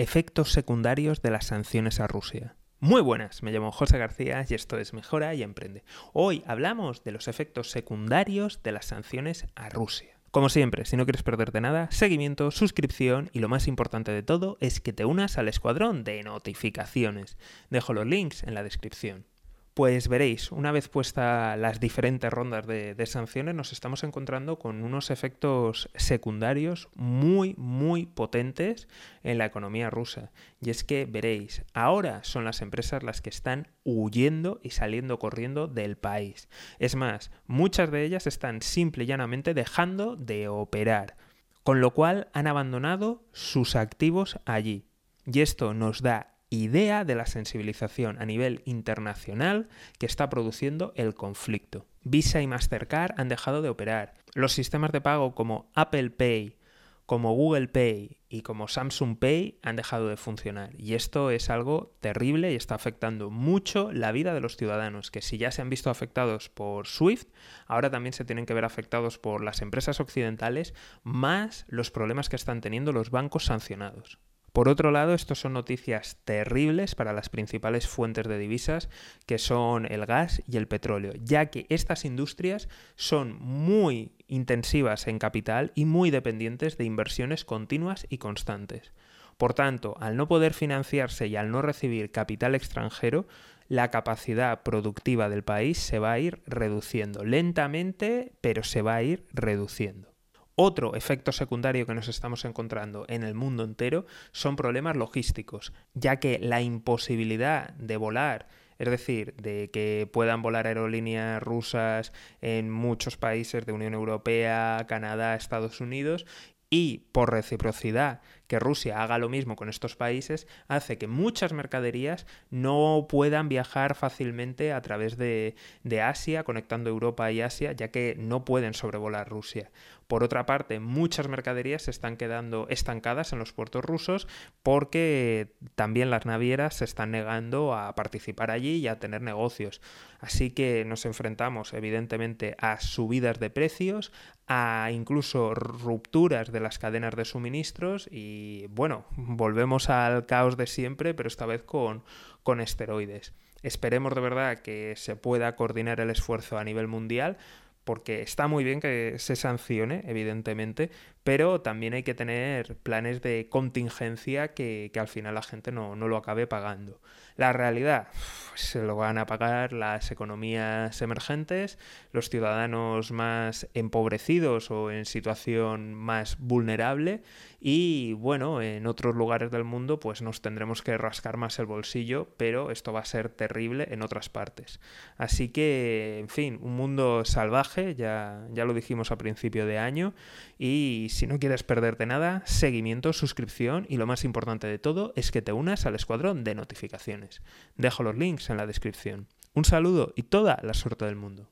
Efectos secundarios de las sanciones a Rusia. Muy buenas, me llamo José García y esto es Mejora y Emprende. Hoy hablamos de los efectos secundarios de las sanciones a Rusia. Como siempre, si no quieres perderte nada, seguimiento, suscripción y lo más importante de todo es que te unas al escuadrón de notificaciones. Dejo los links en la descripción. Pues veréis, una vez puestas las diferentes rondas de, sanciones, nos estamos encontrando con unos efectos secundarios muy, muy potentes en la economía rusa. Y es que veréis, ahora son las empresas las que están huyendo y saliendo corriendo del país. Es más, muchas de ellas están simple y llanamente dejando de operar, con lo cual han abandonado sus activos allí. Y esto nos da idea de la sensibilización a nivel internacional que está produciendo el conflicto. Visa y Mastercard han dejado de operar. Los sistemas de pago como Apple Pay, como Google Pay y como Samsung Pay han dejado de funcionar. Y esto es algo terrible y está afectando mucho la vida de los ciudadanos, que si ya se han visto afectados por SWIFT, ahora también se tienen que ver afectados por las empresas occidentales, más los problemas que están teniendo los bancos sancionados. Por otro lado, estos son noticias terribles para las principales fuentes de divisas, que son el gas y el petróleo, ya que estas industrias son muy intensivas en capital y muy dependientes de inversiones continuas y constantes. Por tanto, al no poder financiarse y al no recibir capital extranjero, la capacidad productiva del país se va a ir reduciendo lentamente, pero se va a ir reduciendo. Otro efecto secundario que nos estamos encontrando en el mundo entero son problemas logísticos, ya que la imposibilidad de volar es decir, de que puedan volar aerolíneas rusas en muchos países de Unión Europea, Canadá, Estados Unidos y por reciprocidad que Rusia haga lo mismo con estos países hace que muchas mercaderías no puedan viajar fácilmente a través de, de, Asia, conectando Europa y Asia, ya que no pueden sobrevolar Rusia. Por otra parte, muchas mercaderías se están quedando estancadas en los puertos rusos porque también las navieras se están negando a participar allí y a tener negocios. Así que nos enfrentamos evidentemente a subidas de precios, a incluso rupturas de las cadenas de suministros y bueno, volvemos al caos de siempre, pero esta vez con, con esteroides. Esperemos de verdad que se pueda coordinar el esfuerzo a nivel mundial porque está muy bien que se sancione, evidentemente, pero también hay que tener planes de contingencia que, al final la gente no, lo acabe pagando. La realidad, se lo van a pagar las economías emergentes, los ciudadanos más empobrecidos o en situación más vulnerable y bueno, en otros lugares del mundo pues nos tendremos que rascar más el bolsillo, pero esto va a ser terrible en otras partes. Así que, en fin, un mundo salvaje, ya, ya lo dijimos a principio de año y si no quieres perderte nada, seguimiento, suscripción y lo más importante de todo es que te unas al escuadrón de notificaciones. Dejo los links en la descripción. Un saludo y toda la suerte del mundo.